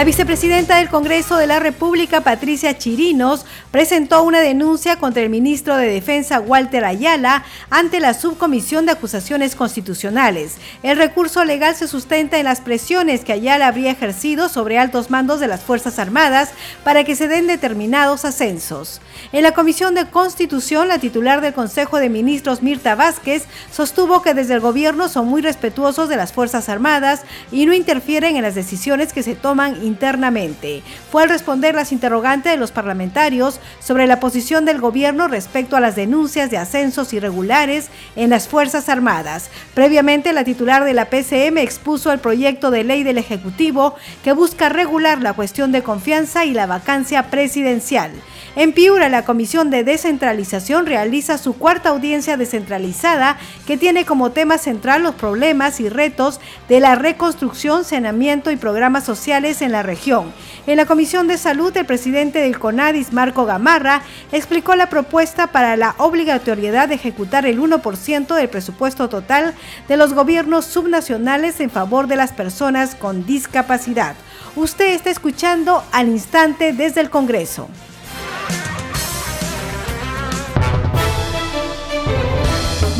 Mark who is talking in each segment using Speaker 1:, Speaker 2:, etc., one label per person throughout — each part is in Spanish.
Speaker 1: La vicepresidenta del Congreso de la República, Patricia Chirinos, presentó una denuncia contra el ministro de Defensa, Walter Ayala, ante la Subcomisión de Acusaciones Constitucionales. El recurso legal se sustenta en las presiones que Ayala habría ejercido sobre altos mandos de las Fuerzas Armadas para que se den determinados ascensos. En la Comisión de Constitución, la titular del Consejo de Ministros, Mirta Vázquez, sostuvo que desde el gobierno son muy respetuosos de las Fuerzas Armadas y no interfieren en las decisiones que se toman internamente. Fue al responder las interrogantes de los parlamentarios sobre la posición del gobierno respecto a las denuncias de ascensos irregulares en las Fuerzas Armadas. Previamente, la titular de la PCM expuso el proyecto de ley del Ejecutivo que busca regular la cuestión de confianza y la vacancia presidencial. En Piura, la Comisión de Descentralización realiza su cuarta audiencia descentralizada que tiene como tema central los problemas y retos de la reconstrucción, saneamiento y programas sociales en la región. En la Comisión de Salud, el presidente del CONADIS, Marco Gamarra, explicó la propuesta para la obligatoriedad de ejecutar el 1% del presupuesto total de los gobiernos subnacionales en favor de las personas con discapacidad. Usted está escuchando al instante desde el Congreso.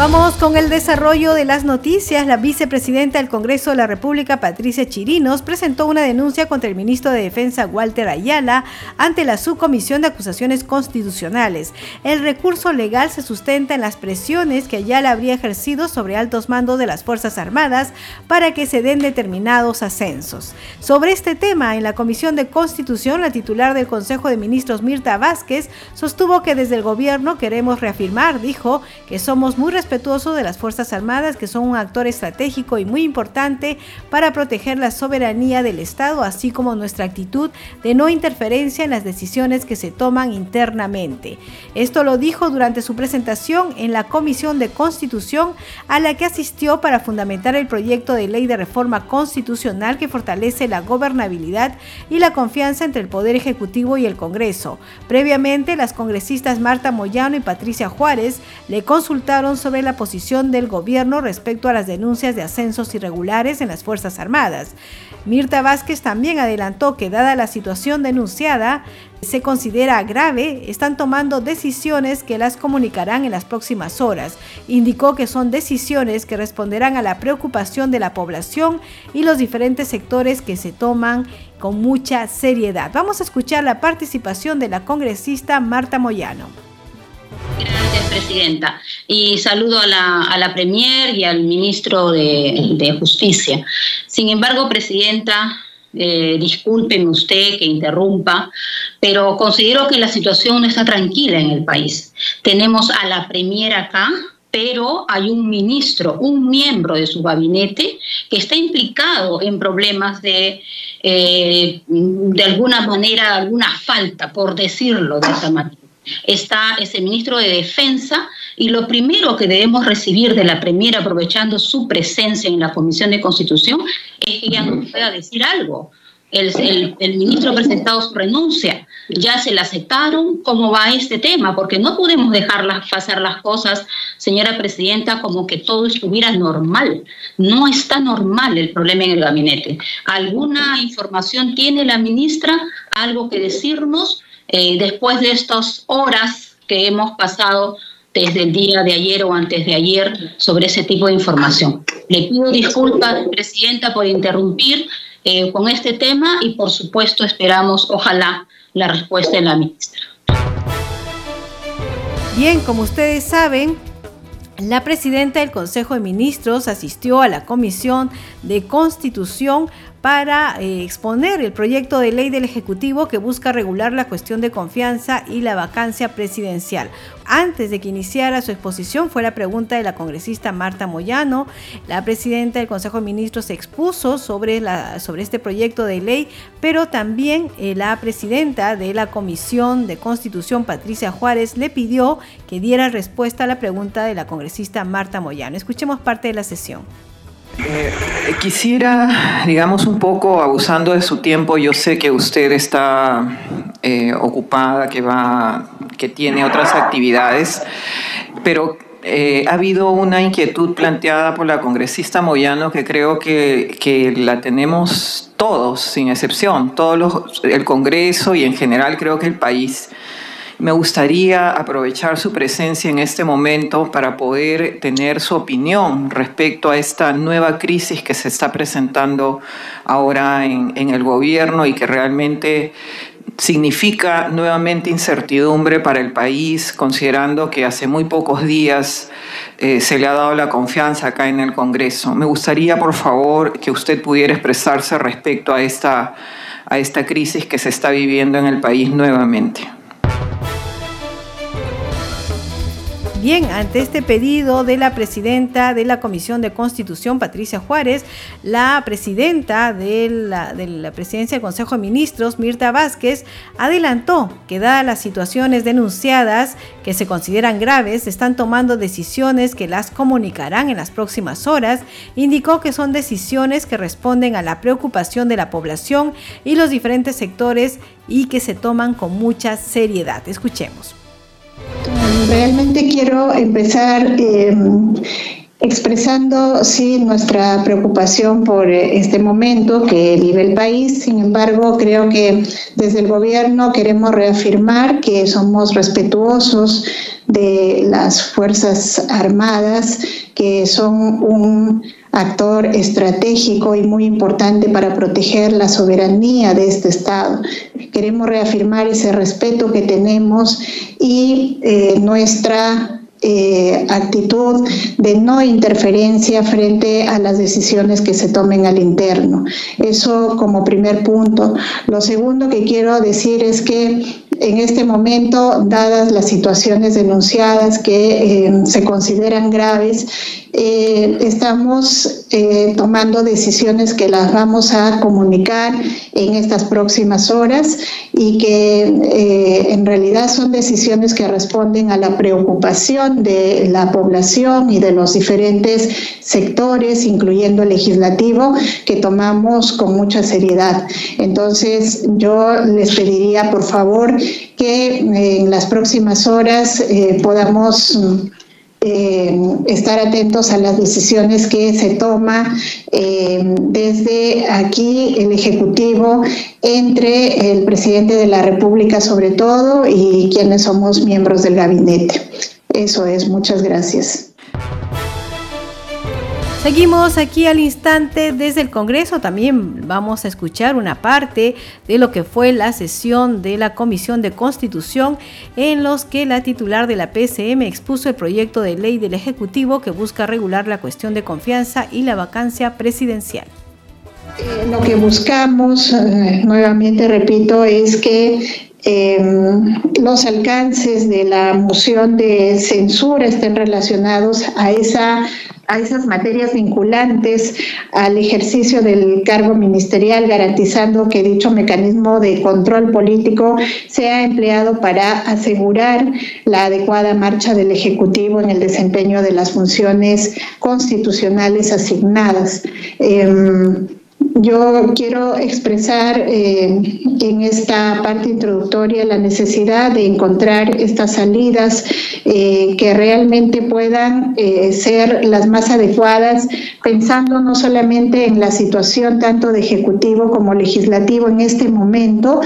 Speaker 1: Vamos con el desarrollo de las noticias. La vicepresidenta del Congreso de la República, Patricia Chirinos, presentó una denuncia contra el ministro de Defensa, Walter Ayala, ante la Subcomisión de Acusaciones Constitucionales. El recurso legal se sustenta en las presiones que Ayala habría ejercido sobre altos mandos de las Fuerzas Armadas para que se den determinados ascensos. Sobre este tema, en la Comisión de Constitución, la titular del Consejo de Ministros, Mirta Vázquez, sostuvo que desde el gobierno queremos reafirmar, dijo, que somos muy responsables respetuoso de las Fuerzas Armadas, que son un actor estratégico y muy importante para proteger la soberanía del Estado, así como nuestra actitud de no interferencia en las decisiones que se toman internamente. Esto lo dijo durante su presentación en la Comisión de Constitución a la que asistió para fundamentar el proyecto de ley de reforma constitucional que fortalece la gobernabilidad y la confianza entre el Poder Ejecutivo y el Congreso. Previamente, las congresistas Marta Moyano y Patricia Juárez le consultaron sobre la posición del gobierno respecto a las denuncias de ascensos irregulares en las Fuerzas Armadas. Mirta Vázquez también adelantó que dada la situación denunciada, se considera grave, están tomando decisiones que las comunicarán en las próximas horas. Indicó que son decisiones que responderán a la preocupación de la población y los diferentes sectores que se toman con mucha seriedad. Vamos a escuchar la participación de la congresista Marta Moyano.
Speaker 2: Gracias, Presidenta. Y saludo a la, a la Premier y al Ministro de, Justicia. Sin embargo, Presidenta, eh, discúlpeme usted que interrumpa, pero considero que la situación no está tranquila en el país. Tenemos a la Premier acá, pero hay un ministro, un miembro de su gabinete que está implicado en problemas de, eh, de alguna manera, alguna falta, por decirlo de esa manera está ese ministro de Defensa y lo primero que debemos recibir de la Premier, aprovechando su presencia en la Comisión de Constitución, es que ella nos pueda decir algo. El, ministro ha presentado su renuncia, ya se la aceptaron, ¿cómo va este tema? Porque no podemos dejar pasar las cosas, señora presidenta, como que todo estuviera normal. No está normal el problema en el gabinete. ¿Alguna información tiene la ministra? ¿Algo que decirnos? Eh, después de estas horas que hemos pasado desde el día de ayer o antes de ayer sobre ese tipo de información. Le pido disculpas, Presidenta, por interrumpir eh, con este tema y por supuesto esperamos, ojalá, la respuesta de la ministra.
Speaker 1: Bien, como ustedes saben, la presidenta del Consejo de Ministros asistió a la Comisión de Constitución para eh, exponer el proyecto de ley del Ejecutivo que busca regular la cuestión de confianza y la vacancia presidencial. Antes de que iniciara su exposición fue la pregunta de la congresista Marta Moyano. La presidenta del Consejo de Ministros expuso sobre, sobre este proyecto de ley, pero también eh, la presidenta de la Comisión de Constitución, Patricia Juárez, le pidió que diera respuesta a la pregunta de la congresista Marta Moyano. Escuchemos parte de la sesión.
Speaker 3: Eh, quisiera, digamos, un poco abusando de su tiempo. Yo sé que usted está eh, ocupada, que va, que tiene otras actividades, pero eh, ha habido una inquietud planteada por la congresista Moyano que creo que, que la tenemos todos, sin excepción, todos los, el Congreso y en general creo que el país. Me gustaría aprovechar su presencia en este momento para poder tener su opinión respecto a esta nueva crisis que se está presentando ahora en, el gobierno y que realmente significa nuevamente incertidumbre para el país, considerando que hace muy pocos días eh, se le ha dado la confianza acá en el Congreso. Me gustaría, por favor, que usted pudiera expresarse respecto a esta, a esta crisis que se está viviendo en el país nuevamente.
Speaker 1: Bien, ante este pedido de la presidenta de la Comisión de Constitución, Patricia Juárez, la presidenta de la, de la presidencia del Consejo de Ministros, Mirta Vázquez, adelantó que dadas las situaciones denunciadas que se consideran graves, están tomando decisiones que las comunicarán en las próximas horas. Indicó que son decisiones que responden a la preocupación de la población y los diferentes sectores y que se toman con mucha seriedad. Escuchemos.
Speaker 4: Realmente quiero empezar eh, expresando sí nuestra preocupación por eh, este momento que vive el país. Sin embargo, creo que desde el gobierno queremos reafirmar que somos respetuosos de las Fuerzas Armadas, que son un actor estratégico y muy importante para proteger la soberanía de este Estado. Queremos reafirmar ese respeto que tenemos y eh, nuestra eh, actitud de no interferencia frente a las decisiones que se tomen al interno. Eso como primer punto. Lo segundo que quiero decir es que en este momento, dadas las situaciones denunciadas que eh, se consideran graves, eh, estamos eh, tomando decisiones que las vamos a comunicar en estas próximas horas y que en realidad son decisiones que responden a la preocupación de la población y de los diferentes sectores, incluyendo el legislativo, que tomamos con mucha seriedad. Entonces, yo les pediría, por favor, que en las próximas horas eh, podamos eh, estar atentos a las decisiones que se toman eh, desde aquí el Ejecutivo entre el presidente de la República sobre todo y quienes somos miembros del gabinete. Eso es, muchas gracias.
Speaker 1: Seguimos aquí al instante desde el Congreso. También vamos a escuchar una parte de lo que fue la sesión de la Comisión de Constitución en los que la titular de la PCM expuso el proyecto de ley del Ejecutivo que busca regular la cuestión de confianza y la vacancia presidencial.
Speaker 4: Eh, lo que buscamos, eh, nuevamente repito, es que em, los alcances de la moción de censura estén relacionados a esa a esas materias vinculantes al ejercicio del cargo ministerial, garantizando que dicho mecanismo de control político sea empleado para asegurar la adecuada marcha del Ejecutivo en el desempeño de las funciones constitucionales asignadas. Em, yo quiero expresar eh, en esta parte introductoria la necesidad de encontrar estas salidas eh, que realmente puedan eh, ser las más adecuadas, pensando no solamente en la situación tanto de ejecutivo como legislativo en este momento,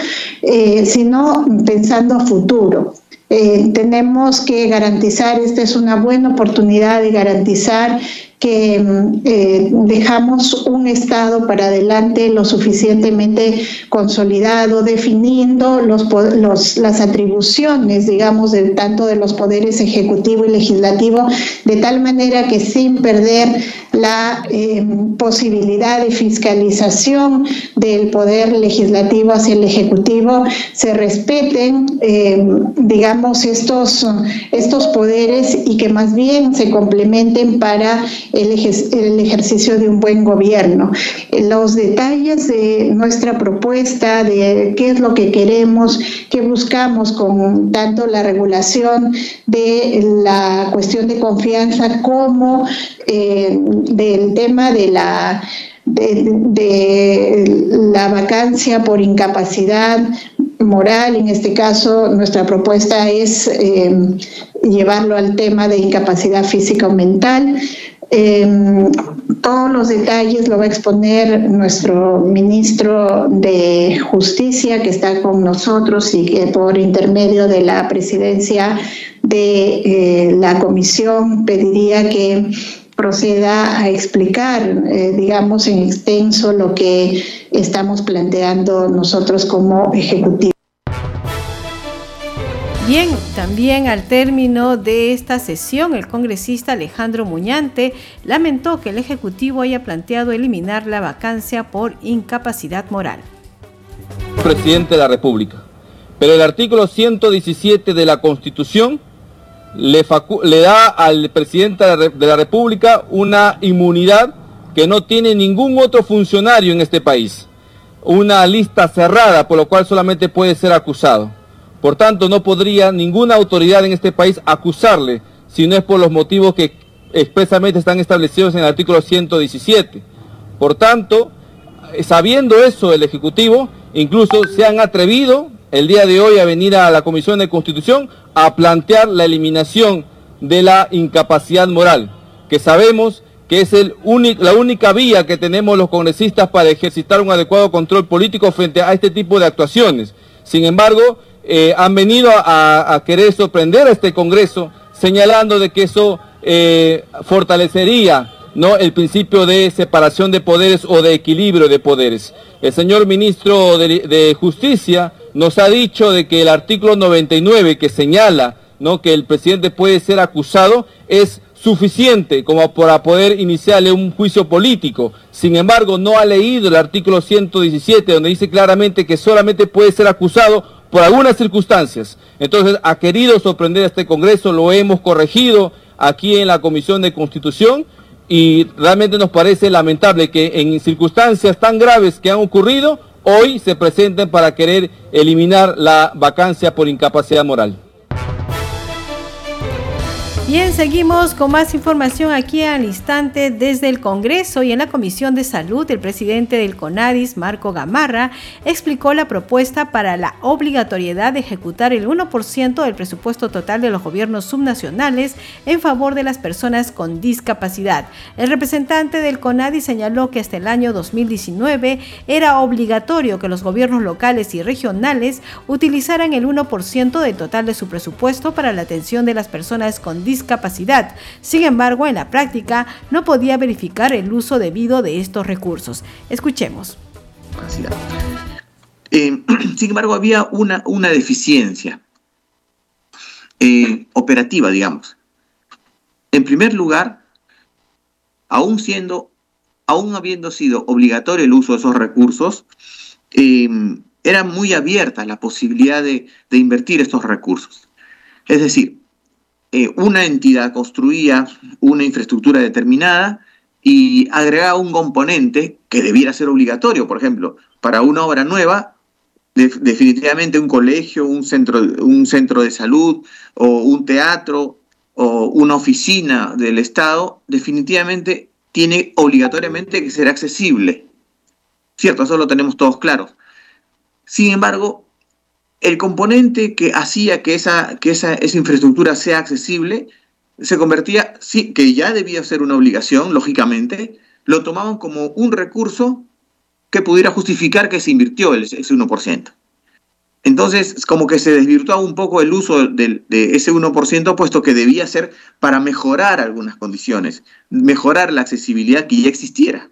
Speaker 4: sino pensando a futuro. tenemos que garantizar, esta es una buena oportunidad de garantizar que eh, dejamos un Estado para adelante lo suficientemente consolidado, definiendo los, las atribuciones, digamos, de, tanto de los poderes ejecutivo y legislativo, de tal manera que sin perder la eh, posibilidad de fiscalización del poder legislativo hacia el ejecutivo, se respeten, eh, digamos, estos, estos poderes y que más bien se complementen para el, ejercicio de un buen gobierno. Los detalles de nuestra propuesta, de qué es lo que queremos, qué buscamos con tanto la regulación de la cuestión de confianza como eh, del tema de la de, la vacancia por incapacidad moral, en este caso nuestra propuesta es eh, llevarlo al tema de incapacidad física o mental. Em, todos los detalles lo va a exponer nuestro ministro de Justicia que está con nosotros y que por intermedio de la presidencia de eh, la comisión pediría que proceda a explicar, eh, digamos, en extenso lo que estamos planteando nosotros como Ejecutivo.
Speaker 1: Bien, también al término de esta sesión, el congresista Alejandro Muñante lamentó que el Ejecutivo haya planteado eliminar la vacancia por incapacidad moral.
Speaker 5: Presidente de la República. Pero el artículo 117 de la Constitución le, le da al presidente de la República una inmunidad que no tiene ningún otro funcionario en este país. Una lista cerrada por lo cual solamente puede ser acusado. Por tanto, no podría ninguna autoridad en este país acusarle si no es por los motivos que expresamente están establecidos en el artículo 117. Por tanto, sabiendo eso el Ejecutivo, incluso se han atrevido el día de hoy a venir a la Comisión de Constitución a plantear la eliminación de la incapacidad moral, que sabemos que es la única vía que tenemos los congresistas para ejercitar un adecuado control político frente a este tipo de actuaciones. Sin embargo, eh, han venido a, querer sorprender a este Congreso señalando de que eso eh, fortalecería ¿no? el principio de separación de poderes o de equilibrio de poderes. El señor ministro de Justicia nos ha dicho de que el artículo 99 que señala ¿no? que el presidente puede ser acusado es suficiente como para poder iniciarle un juicio político. Sin embargo, no ha leído el artículo 117 donde dice claramente que solamente puede ser acusado por algunas circunstancias. Entonces, ha querido sorprender a este Congreso, lo hemos corregido aquí en la Comisión de Constitución y realmente nos parece lamentable que en circunstancias tan graves que han ocurrido, hoy se presenten para querer eliminar la vacancia por incapacidad moral.
Speaker 1: Bien, seguimos con más información aquí al instante desde el Congreso y en la Comisión de Salud. El presidente del CONADIS, Marco Gamarra, explicó la propuesta para la obligatoriedad de ejecutar el 1% del presupuesto total de los gobiernos subnacionales en favor de las personas con discapacidad. El representante del CONADIS señaló que hasta el año 2019 era obligatorio que los gobiernos locales y regionales utilizaran el 1% del total de su presupuesto para la atención de las personas con discapacidad discapacidad. Sin embargo, en la práctica no podía verificar el uso debido de estos recursos. Escuchemos.
Speaker 6: Eh, sin embargo, había una, una deficiencia eh, operativa, digamos. En primer lugar, aún siendo, aún habiendo sido obligatorio el uso de esos recursos, eh, era muy abierta la posibilidad de, de invertir estos recursos. Es decir, eh, una entidad construía una infraestructura determinada y agregaba un componente que debiera ser obligatorio, por ejemplo, para una obra nueva, definitivamente un colegio, un centro, un centro de salud o un teatro o una oficina del Estado, definitivamente tiene obligatoriamente que ser accesible. Cierto, eso lo tenemos todos claros. Sin embargo, el componente que hacía que esa, que esa, infraestructura sea accesible se convertía, sí, que ya debía ser una obligación, lógicamente, lo tomaban como un recurso que pudiera justificar que se invirtió ese 1%. Entonces, como que se desvirtuaba un poco el uso de, ese 1%, puesto que debía ser para mejorar algunas condiciones, mejorar la accesibilidad que ya existiera.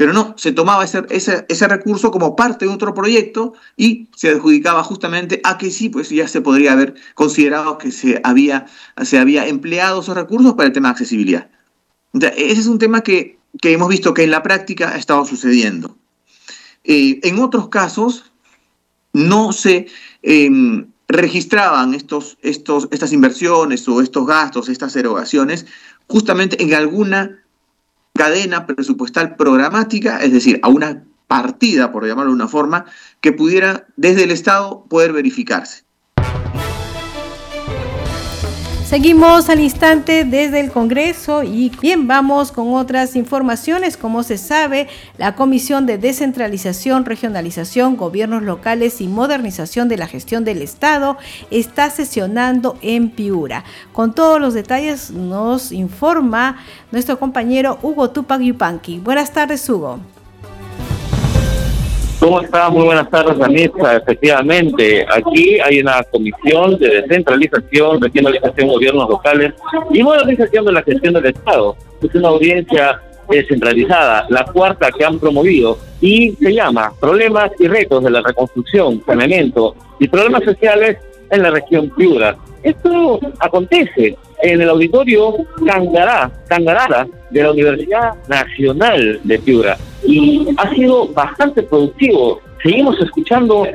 Speaker 6: Pero no, se tomaba ese, ese, recurso como parte de otro proyecto y se adjudicaba justamente a que sí, pues ya se podría haber considerado que se había, se había empleado esos recursos para el tema de accesibilidad. ese es un tema que, que, hemos visto que en la práctica ha estado sucediendo. Eh, en otros casos, no se em, registraban estos, estos, estas inversiones o estos gastos, estas erogaciones, justamente en alguna cadena presupuestal programática, es decir, a una partida, por llamarlo de una forma, que pudiera desde el Estado poder verificarse.
Speaker 1: Seguimos al instante desde el Congreso y bien vamos con otras informaciones. Como se sabe, la Comisión de Descentralización, Regionalización, Gobiernos Locales y Modernización de la Gestión del Estado está sesionando en Piura. Con todos los detalles nos informa nuestro compañero Hugo Tupac Yupanqui. Buenas tardes, Hugo.
Speaker 7: ¿Cómo está? Muy buenas tardes, Anita. Efectivamente, aquí hay una comisión de descentralización, regionalización, gobiernos locales y modernización de la gestión del Estado. Es una audiencia descentralizada, la cuarta que han promovido y se llama Problemas y retos de la reconstrucción, saneamiento y problemas sociales en la región Piura. Esto acontece en el auditorio Cangará, Cangarara de la Universidad Nacional de Piura y ha sido bastante productivo. Seguimos escuchando uh,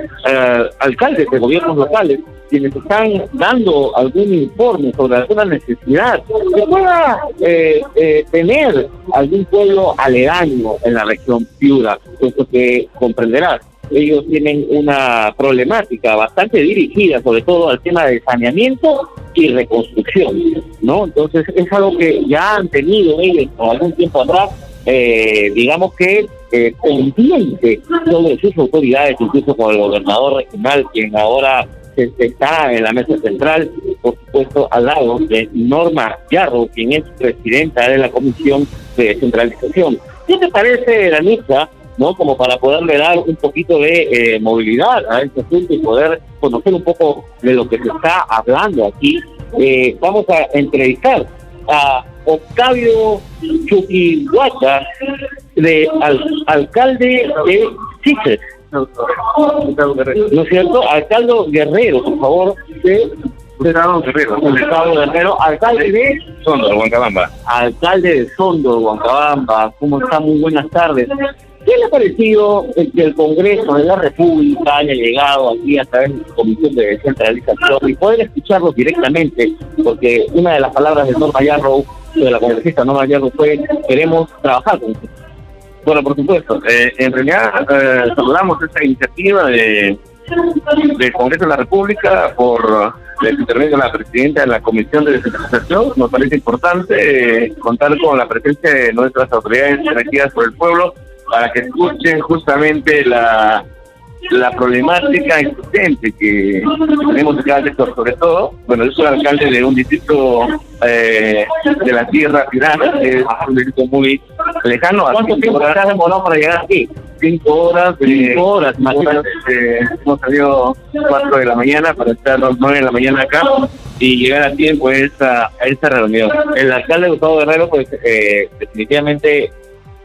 Speaker 7: alcaldes de gobiernos locales quienes están dando algún informe sobre alguna necesidad que pueda eh, eh, tener algún pueblo aledaño en la región Piura, puesto que comprenderás ellos tienen una problemática bastante dirigida sobre todo al tema de saneamiento y reconstrucción, ¿no? Entonces es algo que ya han tenido ellos algún tiempo atrás, eh, digamos que eh, pendiente sobre sus autoridades, incluso con el gobernador regional, quien ahora está en la mesa central, por supuesto, al lado de Norma Yarro, quien es presidenta de la Comisión de Descentralización. ¿Qué te parece, Danitza, ¿no? Como para poderle dar un poquito de eh, movilidad a este asunto y poder conocer un poco de lo que se está hablando aquí. Eh, vamos a entrevistar a Octavio Chuquihuaca, de alcalde de Chiches. ¿No es cierto? Alcalde Guerrero, por favor. De Guerrero. Guerrero, alcalde de Sondo, Huancabamba. Alcalde de Sondo, Huancabamba. ¿Cómo está? Muy buenas tardes. ¿Qué le ha parecido que el Congreso de la República haya llegado aquí a través de su comisión de descentralización y poder escucharlos directamente? Porque una de las palabras de Norma Yarrow, de la congresista Norma Yarrow, fue queremos trabajar con usted.
Speaker 8: Bueno, por supuesto. Eh, en realidad, eh, saludamos esta iniciativa de, del Congreso de la República por el intermedio de la presidenta de la Comisión de Descentralización. Nos parece importante eh, contar con la presencia de nuestras autoridades elegidas por el pueblo para que escuchen justamente la, la problemática existente que tenemos en cada sector, sobre todo, bueno, yo soy alcalde de un distrito eh, de la tierra tirana, que es un distrito muy lejano.
Speaker 7: ¿Cuánto tiempo se ha demorado para llegar aquí?
Speaker 8: Cinco horas, cinco horas, imagínate, eh, hemos salido cuatro de la mañana para estar a las nueve de la mañana acá y llegar a tiempo a esta, a esta reunión.
Speaker 7: El alcalde Gustavo Guerrero, pues eh, definitivamente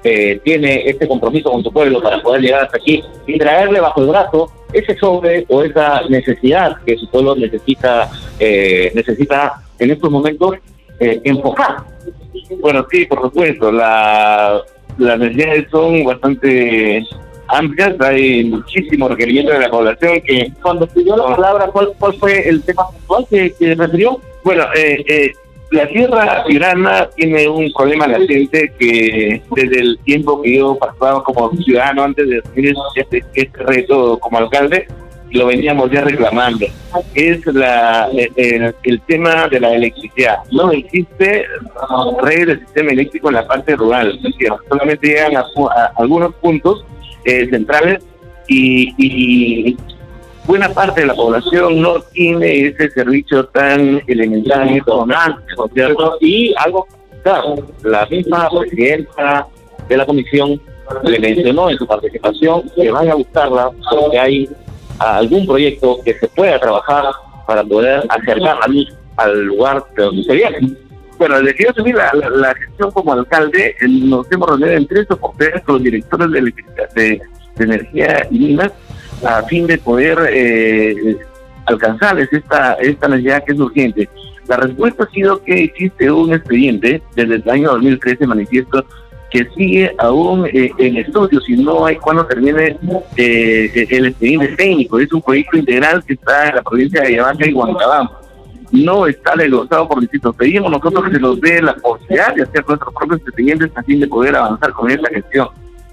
Speaker 7: eh, tiene este compromiso con su pueblo para poder llegar hasta aquí y traerle bajo el brazo ese sobre o esa necesidad que su pueblo necesita eh, necesita en estos momentos eh, enfocar.
Speaker 8: Bueno, sí, por supuesto, la, las necesidades son bastante amplias, hay muchísimos requerimientos de la población que...
Speaker 7: Cuando pidió la palabra, ¿cuál, cuál fue el tema puntual que, que refirió?
Speaker 8: Bueno, eh, eh, la tierra tirana tiene un problema latente que desde el tiempo que yo pasaba como ciudadano antes de asumir este, este reto como alcalde, lo veníamos ya reclamando. Es la, el, tema de la electricidad. No existe red del sistema eléctrico en la parte rural. solamente llegan a, algunos puntos eh, centrales y, y buena parte de la población no tiene ese servicio tan elemental, ¿cierto? Y algo, claro, la misma presidenta de la comisión le mencionó en su participación que vaya a buscarla porque hay
Speaker 7: algún proyecto que se pueda trabajar para poder acercar la luz al lugar de donde se viene. Bueno, que yo asumí la, la, gestión como alcalde, nos hemos reunido en tres oportunidades con los directores de, de, de energía y minas a fin de poder eh, alcanzarles esta, esta necesidad que es urgente. La respuesta ha sido que existe un expediente desde el año 2013 manifiesto que sigue aún eh, en estudio, si no hay cuando termine eh, el expediente técnico. Es un proyecto integral que está en la provincia de Yabanca y Huancabamba. No está desglosado por distritos. Pedimos nosotros que se nos dé la posibilidad de hacer nuestros propios expedientes a fin de poder avanzar con esta gestión.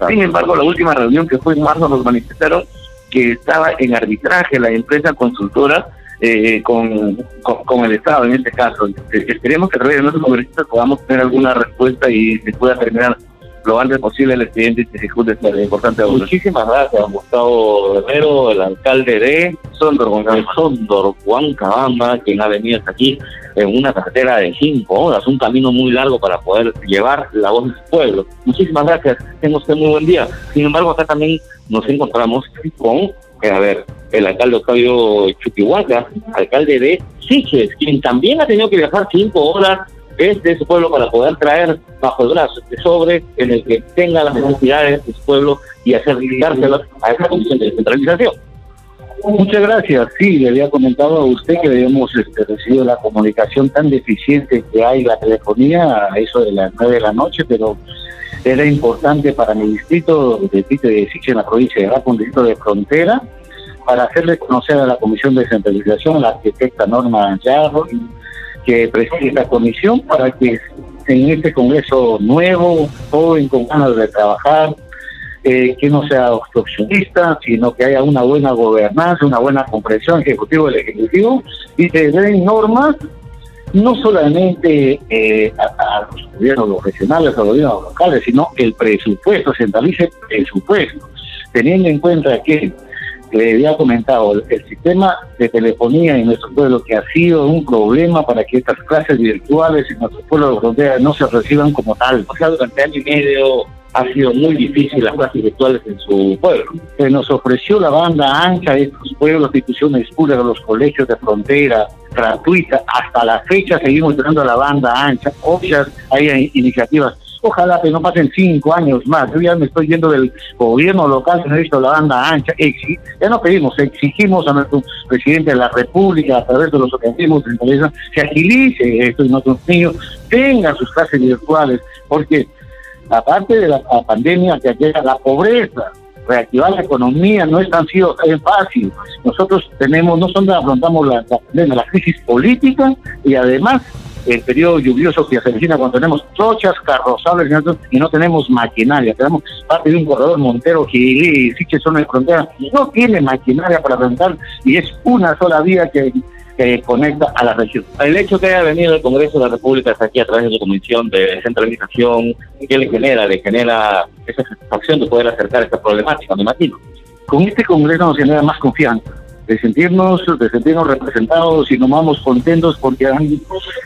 Speaker 7: Sin embargo, la última reunión que fue en marzo nos manifestaron que estaba en arbitraje la empresa consultora eh, con, con, el Estado en este caso. Esperemos que a través de nuestros congresistas podamos tener alguna respuesta y se pueda terminar lo antes posible el expediente y se ejecute esta importante
Speaker 8: Muchísimas gracias, Gustavo Guerrero, el alcalde de Sondor, Sondor, Juan Cabamba, quien ha venido hasta aquí en una carretera de cinco horas, un camino muy largo para poder llevar la voz de su pueblo. Muchísimas gracias, tenga usted muy buen día. Sin embargo, acá también nos encontramos con, eh, a ver, el alcalde Octavio Chuquihuaca, alcalde de Siches, quien también ha tenido que viajar cinco horas desde su pueblo para poder traer bajo el brazo este sobre en el que tenga las necesidades de su pueblo y hacer ligárselas a esa comisión de descentralización.
Speaker 9: Muchas gracias. Sí, le había comentado a usted que habíamos este, recibido la comunicación tan deficiente que hay la telefonía a eso de las nueve de la noche, pero era importante para mi distrito, de de en la provincia de Araco, un distrito de frontera, para hacerle conocer a la Comisión de Descentralización, la arquitecta Norma Yarro, que preside esta comisión, para que en este Congreso nuevo, joven, con ganas de trabajar, eh, que no sea obstruccionista, sino que haya una buena gobernanza, una buena comprensión ejecutivo del Ejecutivo, y se den normas no solamente eh, a, los gobiernos regionales, a los gobiernos locales, sino el presupuesto, centralice el presupuesto, teniendo en cuenta que le había comentado, el, sistema de telefonía en nuestro pueblo que ha sido un problema para que estas clases virtuales en nuestro pueblo de frontera no se reciban como tal.
Speaker 7: O sea, durante año y medio ha sido muy difícil las clases virtuales en su pueblo.
Speaker 9: Se nos ofreció la banda ancha de estos pueblos, instituciones públicas, los colegios de frontera, gratuita. Hasta la fecha seguimos teniendo la banda ancha. Obvias hay iniciativas. Ojalá que no pasen cinco años más. Yo ya me estoy yendo del gobierno local que no ha visto la banda ancha. ya no pedimos, exigimos a nuestro presidente de la República, a través de los organismos de empresa, que agilice esto y nuestros niños tengan sus clases virtuales, porque aparte de la, pandemia que llega la pobreza, reactivar la economía no es tan fácil. Nosotros tenemos, no solo afrontamos la, la, la crisis política y además el periodo lluvioso que se avecina cuando tenemos trochas carrozables y no tenemos maquinaria. Tenemos parte de un corredor Montero, Gilí, Siche, zona de frontera, no tiene maquinaria para afrontar y es una sola vía que que conecta a la región.
Speaker 7: El hecho que haya venido el Congreso de la República hasta aquí a través de su comisión de descentralización, ¿qué le genera? Le genera esa satisfacción de poder acercar esta problemática, me imagino.
Speaker 9: Con este Congreso nos genera más confianza de sentirnos, de sentirnos representados y nos vamos contentos porque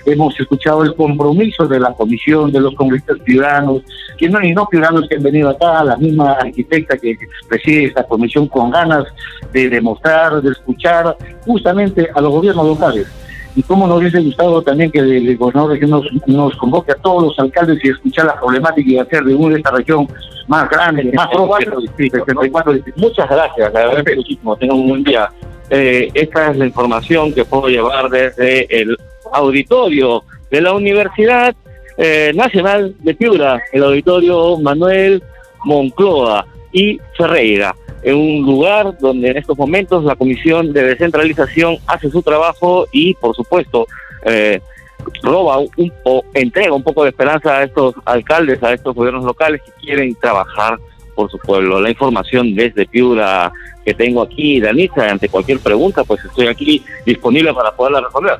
Speaker 9: hemos escuchado el compromiso de la comisión, de los congresistas ciudadanos, que no, y no ciudadanos que han venido acá, la misma arquitecta que preside esta comisión con ganas de demostrar, de escuchar justamente a los gobiernos locales y cómo nos hubiese gustado también que el gobernador nos, nos convoque a todos los alcaldes y escuchar la problemática y hacer de una de esta región más grande, más próspera.
Speaker 7: Muchas gracias, le agradezco muchísimo, tengan un buen día. Eh, esta es la información que puedo llevar desde el auditorio de la Universidad eh, Nacional de Piura, el auditorio Manuel Moncloa y Ferreira, en un lugar donde en estos momentos la Comisión de Descentralización hace su trabajo y, por supuesto, eh, roba un, o entrega un poco de esperanza a estos alcaldes, a estos gobiernos locales que quieren trabajar por su pueblo. La información desde Piura que tengo aquí, Danita, ante cualquier pregunta, pues estoy aquí disponible para poderla responder.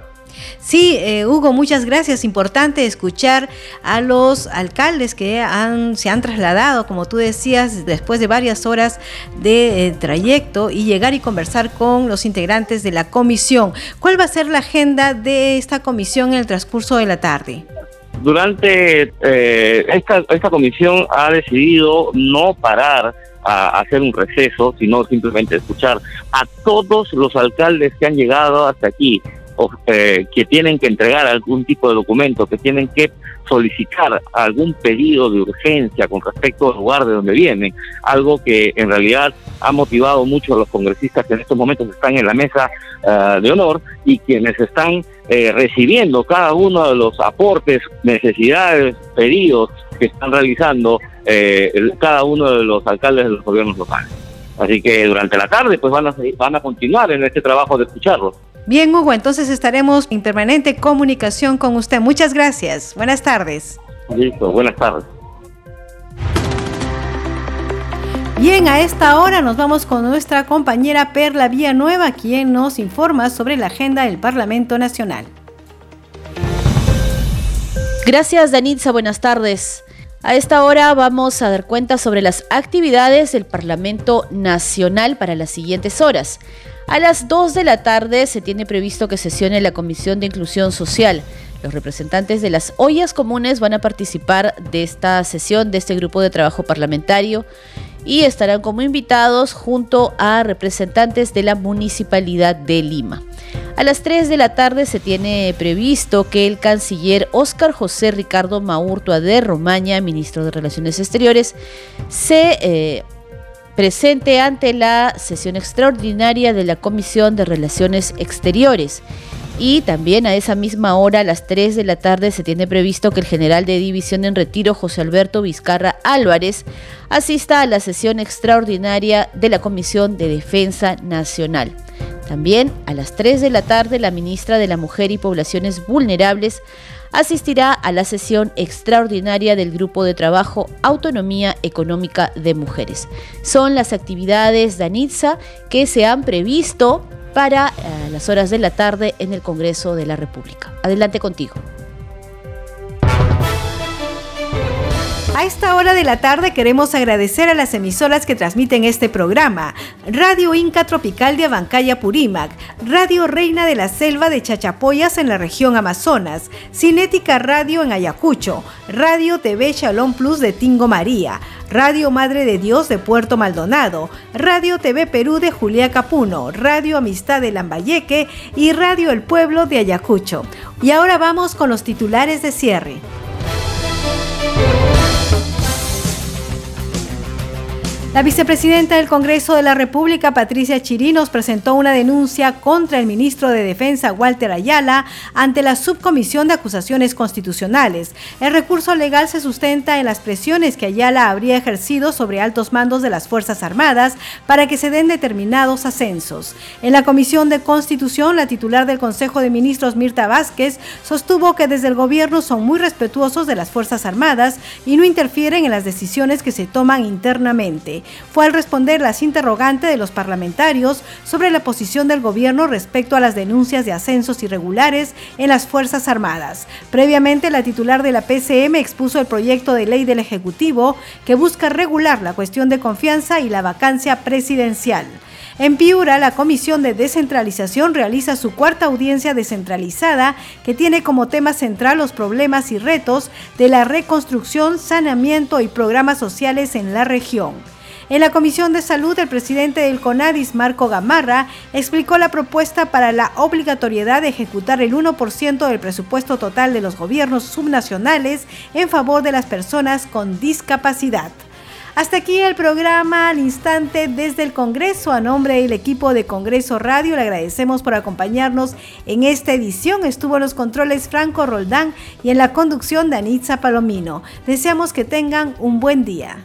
Speaker 1: Sí, eh, Hugo, muchas gracias. Importante escuchar a los alcaldes que han, se han trasladado, como tú decías, después de varias horas de eh, trayecto y llegar y conversar con los integrantes de la comisión. ¿Cuál va a ser la agenda de esta comisión en el transcurso de la tarde?
Speaker 7: Durante eh, esta, comisión ha decidido no parar a, hacer un receso, sino simplemente escuchar a todos los alcaldes que han llegado hasta aquí, eh, que tienen que entregar algún tipo de documento, que tienen que solicitar algún pedido de urgencia con respecto al lugar de donde vienen, algo que en realidad ha motivado mucho a los congresistas que en estos momentos están en la mesa eh, de honor y quienes están eh, recibiendo cada uno de los aportes, necesidades, pedidos que están realizando eh, cada uno de los alcaldes de los gobiernos locales. Así que durante la tarde pues van a, van a continuar en este trabajo de escucharlos.
Speaker 1: Bien, Hugo, entonces estaremos en permanente comunicación con usted. Muchas gracias. Buenas tardes.
Speaker 7: Listo, buenas tardes.
Speaker 1: Bien, a esta hora nos vamos con nuestra compañera Perla Villanueva, quien nos informa sobre la agenda del Parlamento Nacional.
Speaker 10: Gracias, Danitza. Buenas tardes. A esta hora vamos a dar cuenta sobre las actividades del Parlamento Nacional para las siguientes horas. A las 2 de la tarde se tiene previsto que sesione la Comisión de Inclusión Social. Los representantes de las ollas comunes van a participar de esta sesión, de este grupo de trabajo parlamentario, y estarán como invitados junto a representantes de la Municipalidad de Lima. A las 3 de la tarde se tiene previsto que el canciller Óscar José Ricardo Maurtua de Romaña, ministro de Relaciones Exteriores, se eh, presente ante la sesión extraordinaria de la Comisión de Relaciones Exteriores. Y también a esa misma hora, a las 3 de la tarde, se tiene previsto que el general de división en retiro, José Alberto Vizcarra Álvarez, asista a la sesión extraordinaria de la Comisión de Defensa Nacional. También a las 3 de la tarde, la ministra de la Mujer y Poblaciones Vulnerables asistirá a la sesión extraordinaria del Grupo de Trabajo Autonomía Económica de Mujeres. Son las actividades Danitza que se han previsto para eh, las horas de la tarde en el Congreso de la República. Adelante contigo.
Speaker 1: A esta hora de la tarde queremos agradecer a las emisoras que transmiten este programa. Radio Inca Tropical de Abancaya Purímac, Radio Reina de la Selva de Chachapoyas en la región Amazonas, Cinética Radio en Ayacucho, Radio TV Shalom Plus de Tingo María, Radio Madre de Dios de Puerto Maldonado, Radio TV Perú de Julia Capuno, Radio Amistad de Lambayeque y Radio El Pueblo de Ayacucho. Y ahora vamos con los titulares de cierre. La vicepresidenta del Congreso de la República, Patricia Chirinos, presentó una denuncia contra el ministro de Defensa, Walter Ayala, ante la Subcomisión de Acusaciones Constitucionales. El recurso legal se sustenta en las presiones que Ayala habría ejercido sobre altos mandos de las Fuerzas Armadas para que se den determinados ascensos. En la Comisión de Constitución, la titular del Consejo de Ministros, Mirta Vázquez, sostuvo que desde el gobierno son muy respetuosos de las Fuerzas Armadas y no interfieren en las decisiones que se toman internamente fue al responder las interrogantes de los parlamentarios sobre la posición del gobierno respecto a las denuncias de ascensos irregulares en las Fuerzas Armadas. Previamente, la titular de la PCM expuso el proyecto de ley del Ejecutivo que busca regular la cuestión de confianza y la vacancia presidencial. En Piura, la Comisión de Descentralización realiza su cuarta audiencia descentralizada que tiene como tema central los problemas y retos de la reconstrucción, saneamiento y programas sociales en la región. En la Comisión de Salud, el presidente del CONADIS, Marco Gamarra, explicó la propuesta para la obligatoriedad de ejecutar el 1% del presupuesto total de los gobiernos subnacionales en favor de las personas con discapacidad. Hasta aquí el programa al instante desde el Congreso. A nombre del equipo de Congreso Radio le agradecemos por acompañarnos en esta edición. Estuvo en los controles Franco Roldán y en la conducción Danitza Palomino. Deseamos que tengan un buen día.